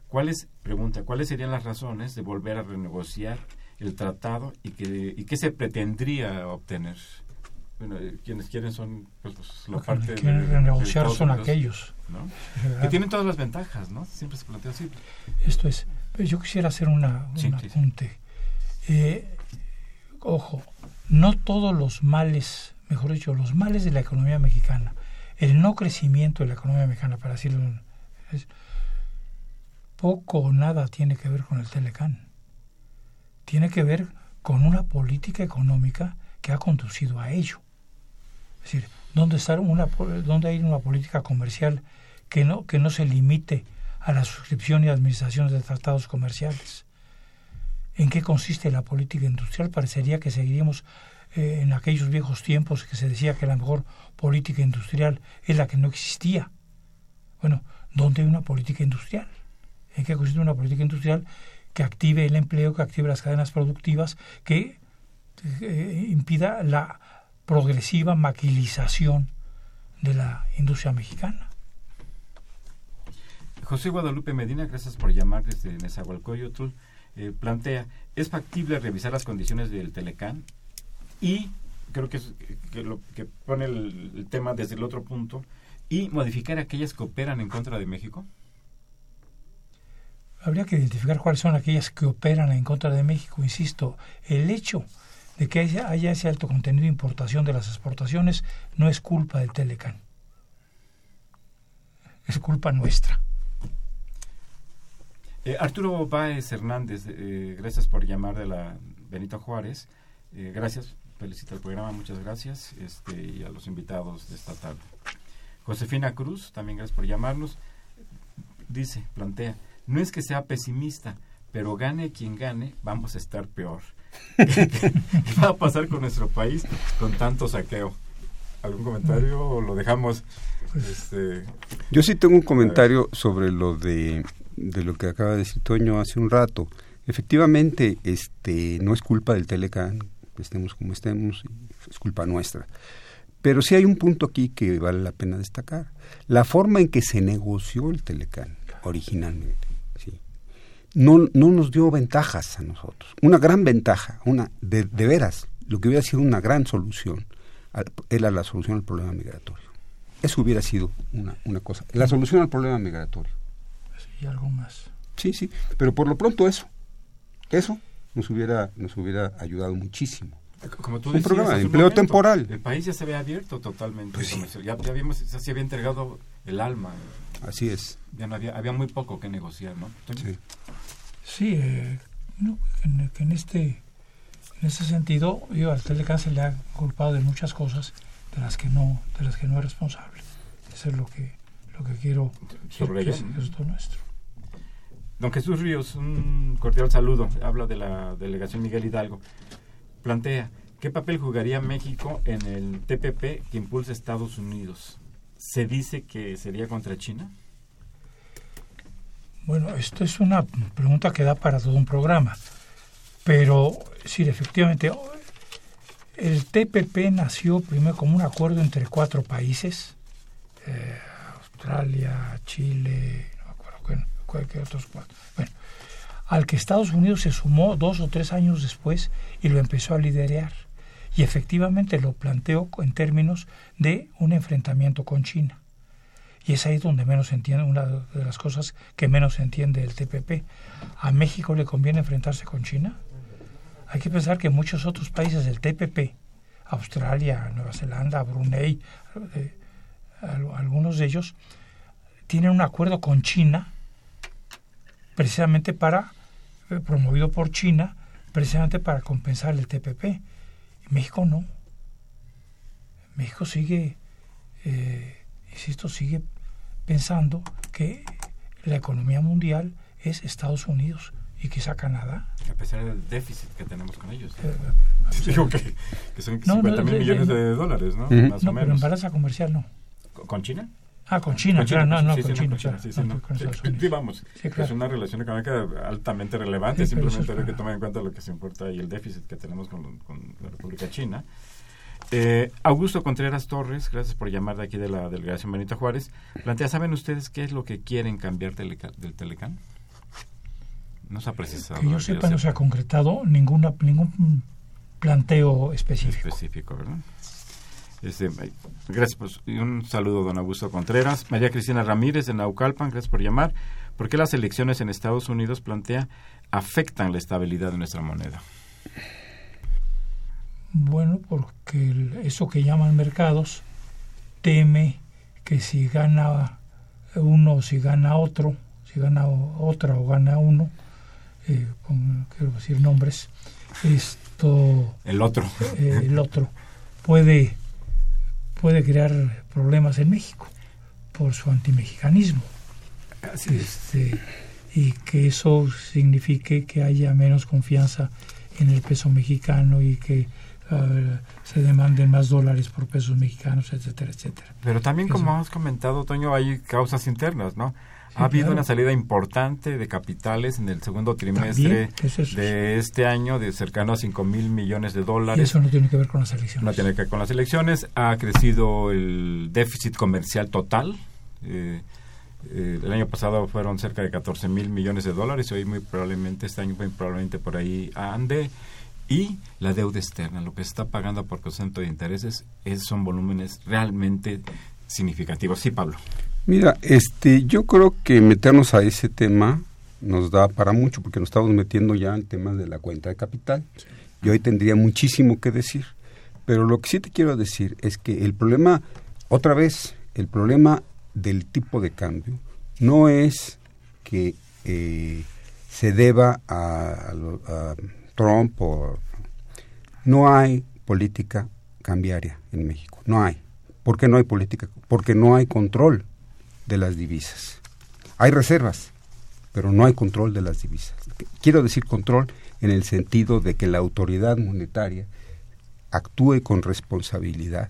¿Cuáles, pregunta, cuáles serían las razones de volver a renegociar el tratado y, y qué se pretendría obtener? Bueno, eh, quienes quieren son pues, pues la parte quieren renegociar son aquellos. que tienen todas las ventajas no siempre se plantea así. Esto es yo quisiera hacer una, un apunte. Eh, ojo no todos los males mejor dicho los males de la economía mexicana el no crecimiento de la economía mexicana para decirlo es, poco o nada tiene que ver con el Telecán. Tiene que ver con una política económica que ha conducido a ello es decir, ¿dónde, está una, dónde hay una política comercial que no, que no se limite a la suscripción y administración de tratados comerciales? ¿En qué consiste la política industrial? Parecería que seguiríamos eh, en aquellos viejos tiempos que se decía que la mejor política industrial es la que no existía. Bueno, ¿dónde hay una política industrial? ¿En qué consiste una política industrial que active el empleo, que active las cadenas productivas, que eh, impida la progresiva maquilización de la industria mexicana. José Guadalupe Medina, gracias por llamar desde Nezahualcóyotl. eh, plantea, ¿es factible revisar las condiciones del Telecán? Y creo que, es, que, lo, que pone el, el, tema desde el otro punto, y modificar aquellas que operan en contra de México. Habría que identificar cuáles son aquellas que operan en contra de México. Insisto, el hecho de que haya, ese alto contenido de importación de las exportaciones no es culpa del Telecán. Es culpa nuestra. Eh, Arturo Báez Hernández, eh, gracias por llamar de la Benito Juárez. Eh, gracias, felicita el programa, muchas gracias. Este, y a los invitados de esta tarde. Josefina Cruz, también gracias por llamarnos. Dice, plantea, no es que sea pesimista, pero gane quien gane, vamos a estar peor. ¿Qué va a pasar con nuestro país con tanto saqueo? ¿Algún comentario o lo dejamos? Este, Yo sí tengo un comentario sobre lo de, de lo que acaba de decir Toño hace un rato. Efectivamente, este no es culpa del Telecan, estemos como estemos, es culpa nuestra. Pero sí hay un punto aquí que vale la pena destacar. La forma en que se negoció el Telecan originalmente. No, no nos dio ventajas a nosotros. Una gran ventaja, una de, de veras, lo que hubiera sido una gran solución, era la solución al problema migratorio. Eso hubiera sido una, una cosa. La solución al problema migratorio. Y algo más. Sí, sí, pero por lo pronto eso. Eso nos hubiera, nos hubiera ayudado muchísimo. Como tú un decías, programa de empleo momento, temporal. El país ya se había abierto totalmente. Pues sí. ya, ya se había entregado el alma. Así es. Ya no había, había muy poco que negociar, ¿no? Sí. Sí, eh, no, en, en este en ese sentido, yo al Telecán se le ha culpado de muchas cosas de las que no, de las que no es responsable. Eso es lo que, lo que quiero Sobre es, es lo nuestro. Don Jesús Ríos, un cordial saludo. Habla de la delegación Miguel Hidalgo. Plantea, ¿qué papel jugaría México en el TPP que impulsa Estados Unidos? ¿Se dice que sería contra China? Bueno, esto es una pregunta que da para todo un programa. Pero sí, efectivamente, el TPP nació primero como un acuerdo entre cuatro países, eh, Australia, Chile, no me acuerdo cualquier otros cuatro. Bueno, al que Estados Unidos se sumó dos o tres años después y lo empezó a liderar. Y efectivamente lo planteó en términos de un enfrentamiento con China. Y es ahí donde menos entiende, una de las cosas que menos entiende del TPP. ¿A México le conviene enfrentarse con China? Hay que pensar que muchos otros países del TPP, Australia, Nueva Zelanda, Brunei, eh, al- algunos de ellos, tienen un acuerdo con China precisamente para, eh, promovido por China, precisamente para compensar el TPP. México no. México sigue, eh, insisto, sigue pensando que la economía mundial es Estados Unidos y quizá Canadá. A pesar del déficit que tenemos con ellos. Eh, Digo que, que son No, 50 no, mil de- millones de- de dólares, ¿no? Más no, o pero en menos. balanza comercial no. ¿Con- ¿Con China? Ah, con China, Con claro, no, no, sí, con China, claro, sí, sí, no, vamos, Sí, claro. es una relación económica altamente relevante, simplemente es hay que tomar en cuenta lo que se importa y el déficit que tenemos con, con la República China. Eh, Augusto Contreras Torres, gracias por llamar de aquí de la delegación Benito Juárez, plantea, ¿saben ustedes qué es lo que quieren cambiar del, del Telecán? No se ha precisado. Que yo sepa, no se ha concretado ninguna, ningún planteo específico. específico, ¿verdad? Este, gracias, pues, y un saludo, don Augusto Contreras. María Cristina Ramírez de Naucalpan, gracias por llamar. ¿Por qué las elecciones en Estados Unidos, plantea, afectan la estabilidad de nuestra moneda? Bueno, porque eso que llaman mercados teme que si gana uno o si gana otro, si gana otra o gana uno, eh, con- quiero decir nombres, esto El otro. eh, el otro puede puede crear problemas en México por su antimexicanismo este, y que eso signifique que haya menos confianza en el peso mexicano y que eh, se demanden más dólares por pesos mexicanos, etcétera, etcétera. Pero también, Eso. como has comentado, Toño, hay causas internas, ¿no? Ha habido una salida importante de capitales en el segundo trimestre eso de este año de cercano a 5 mil millones de Y dólares. eso no tiene que ver con las elecciones. No tiene que ver con las elecciones. Ha crecido el déficit comercial total. eh, Eh, el año pasado fueron cerca de 14 mil millones de dólares, hoy muy probablemente, este año muy probablemente por ahí ande. Y la deuda externa, lo que se está pagando por concepto de intereses, es, son volúmenes realmente significativos. Sí, Pablo. Mira, este, yo creo que meternos a ese tema nos da para mucho, porque nos estamos metiendo ya en temas de la cuenta de capital. Y hoy tendría muchísimo que decir. Pero lo que sí te quiero decir es que el problema, otra vez, el problema del tipo de cambio no es que eh, se deba a, Trump o... No hay política cambiaria en México, no hay. ¿Por qué no hay política? Porque no hay control de las divisas. Hay reservas, pero no hay control de las divisas. Quiero decir control en el sentido de que la autoridad monetaria actúe con responsabilidad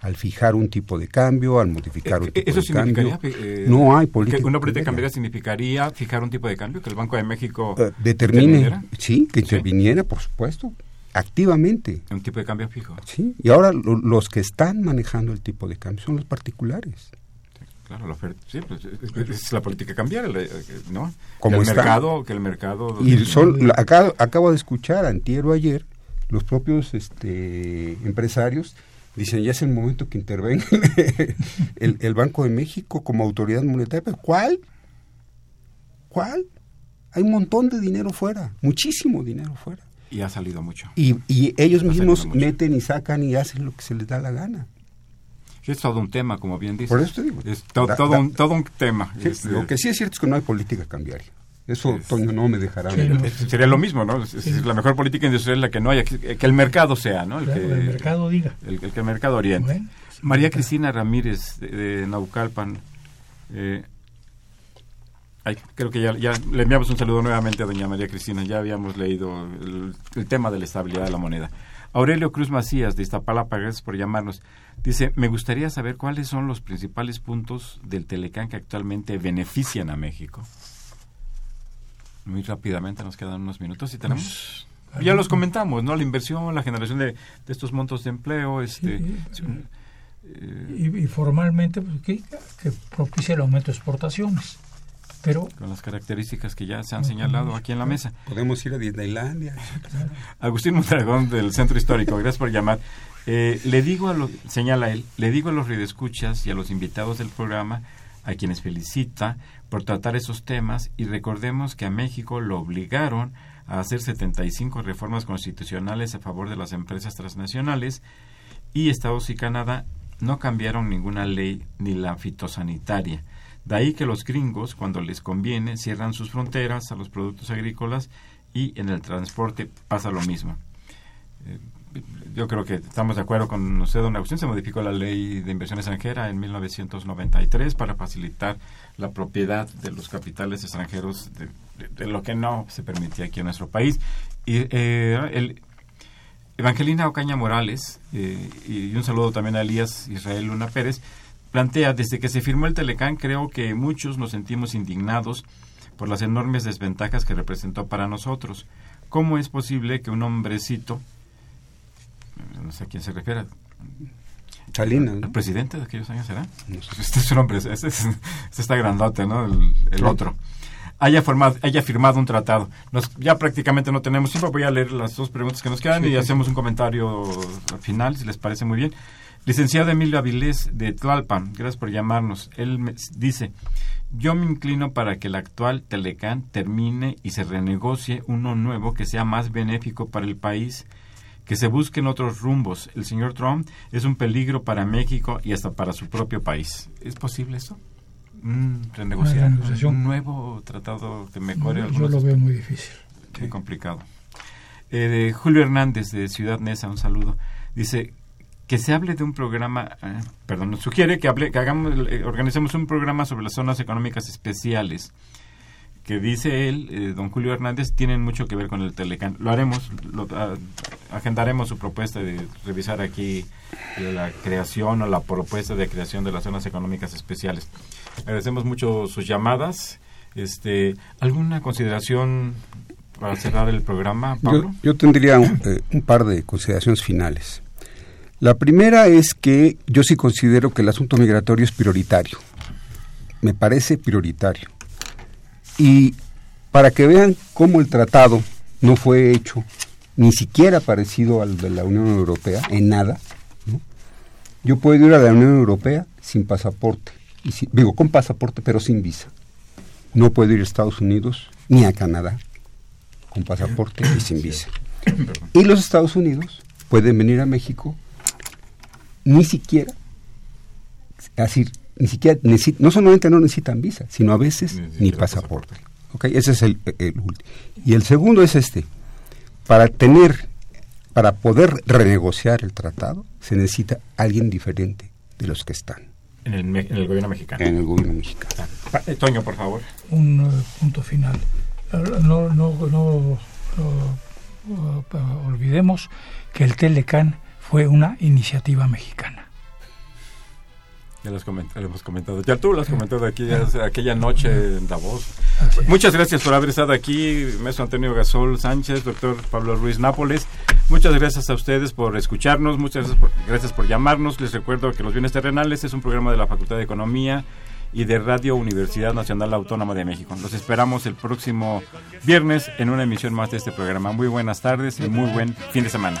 al fijar un tipo de cambio, al modificar un eh, tipo ¿Eso de cambio. Eh, no hay política. Que ¿Una política cambiaria significaría fijar un tipo de cambio? ¿Que el Banco de México uh, determine? Sí, que interviniera, por supuesto, activamente. ¿Un tipo de cambio fijo? Sí, y ahora los que están manejando el tipo de cambio son los particulares. Claro, la oferta, sí, pues, es, la política cambiaria, ¿no? Como el mercado, que el mercado... Y son, acabo, acabo de escuchar antier o ayer los propios este, empresarios dicen ya es el momento que intervenga el, el, Banco de México como autoridad monetaria. ¿Pero cuál? ¿Cuál? Hay un montón de dinero fuera, muchísimo dinero fuera. Y ha salido mucho. Y, y ellos mismos meten y sacan y hacen lo que se les da la gana. Es todo un tema, como bien dices. Por eso te digo. Es todo, un, todo un tema. Este, lo que sí es cierto es que no hay política cambiaria. Eso, Toño, no me dejará. Sería lo mismo, ¿no? La mejor política industrial es la que no haya, que, el mercado sea, ¿no? El, que, el mercado diga. El, que el mercado oriente. María Cristina Ramírez, de, Naucalpan. Eh, creo que ya, ya, le enviamos un saludo nuevamente a doña María Cristina. Ya habíamos leído el, tema de la estabilidad de la moneda. Aurelio Cruz Macías, de Iztapalapa, gracias por llamarnos. Dice, me gustaría saber cuáles son los principales puntos del Telecán que actualmente benefician a México. Muy rápidamente, nos quedan unos minutos y tenemos... Pues, ya los comentamos, ¿no? La inversión, la generación de, estos montos de empleo, este... Eh, y, formalmente, pues, que, que propicia el aumento de exportaciones. Pero, con las características que ya se han señalado aquí en la mesa. Podemos ir a Disneylandia. Agustín Mondragón del Centro Histórico, gracias por llamar. Eh, le digo a los, señala él, le digo a los redescuchas y a los invitados del programa, a quienes felicita, por tratar esos temas y recordemos que a México lo obligaron a hacer 75 reformas constitucionales a favor de las empresas transnacionales y Estados y Canadá no cambiaron ninguna ley ni la fitosanitaria. De ahí que los gringos, cuando les conviene, cierran sus fronteras a los productos agrícolas y en el transporte pasa lo mismo. Eh, yo creo que estamos de acuerdo con usted, don Agustín. Se modificó la ley de inversión extranjera en 1993 para facilitar la propiedad de los capitales extranjeros de, lo que no se permitía aquí en nuestro país. Y eh, el, Evangelina Ocaña Morales, eh, y un saludo también a Elías Israel Luna Pérez, plantea, desde que se firmó el Telecán, creo que muchos nos sentimos indignados por las enormes desventajas que representó para nosotros. ¿Cómo es posible que un hombrecito no sé a quién se refiere. Salinas. ¿El presidente de aquellos años será? Este es un hombre, este, este, está grandote, ¿no? El, otro. Haya, formado, haya firmado un tratado. Nos, ya prácticamente no tenemos tiempo. Voy a leer las dos preguntas que nos quedan y hacemos un comentario al final, si les parece muy bien. Licenciado Emilio Avilés de Tlalpan, gracias por llamarnos. Él me dice, yo me inclino para que el actual Telecán termine y se renegocie uno nuevo que sea más benéfico para el país que se busquen otros rumbos. El señor Trump es un peligro para México y hasta para su propio país. ¿Es posible eso? Mm, renegociar un nuevo tratado que mejore Yo lo veo muy difícil. Muy complicado. Eh, Julio Hernández de Ciudad Neza, un saludo. Dice que se hable de un programa, eh, perdón, nos sugiere que, hable, que hagamos, eh, organicemos un programa sobre las zonas económicas especiales que dice él, eh, don Julio Hernández, tienen mucho que ver con el Telecán. Lo haremos, lo, ah, agendaremos su propuesta de revisar aquí la creación o la propuesta de creación de las zonas económicas especiales. Agradecemos mucho sus llamadas. Este, ¿Alguna consideración para cerrar el programa, Pablo? Yo, tendría eh, un par de consideraciones finales. La primera es que yo sí considero que el asunto migratorio es prioritario me parece prioritario. Y para que vean cómo el tratado no fue hecho ni siquiera parecido al de la Unión Europea, en nada, yo puedo ir a la Unión Europea sin pasaporte, y digo con pasaporte pero sin visa. No puedo ir a Estados Unidos ni a Canadá con pasaporte y sin visa. Y los Estados Unidos pueden venir a México ni siquiera, así, ni siquiera, no solamente no necesitan visa, sino a veces ni pasaporte. Okay, ese es el, último. Y el segundo es este. Para tener, para poder renegociar el tratado, se necesita alguien diferente de los que están. En el, gobierno mexicano. En el gobierno mexicano. Ah, eh, Toño, por favor. Un eh, punto final. No, no, no, olvidemos que el Telecan fue una iniciativa mexicana. Ya los hemos comentado. Ya tú lo has comentado aquí aquella noche en Davos. Muchas gracias por haber estado aquí, maestro Antonio Gasol Sánchez, doctor Pablo Ruiz Nápoles. Muchas gracias a ustedes por escucharnos, muchas gracias por, gracias por llamarnos. Les recuerdo que Los Bienes Terrenales es un programa de la Facultad de Economía y de Radio Universidad Nacional Autónoma de México. Los esperamos el próximo viernes en una emisión más de este programa. Muy buenas tardes y muy buen fin de semana.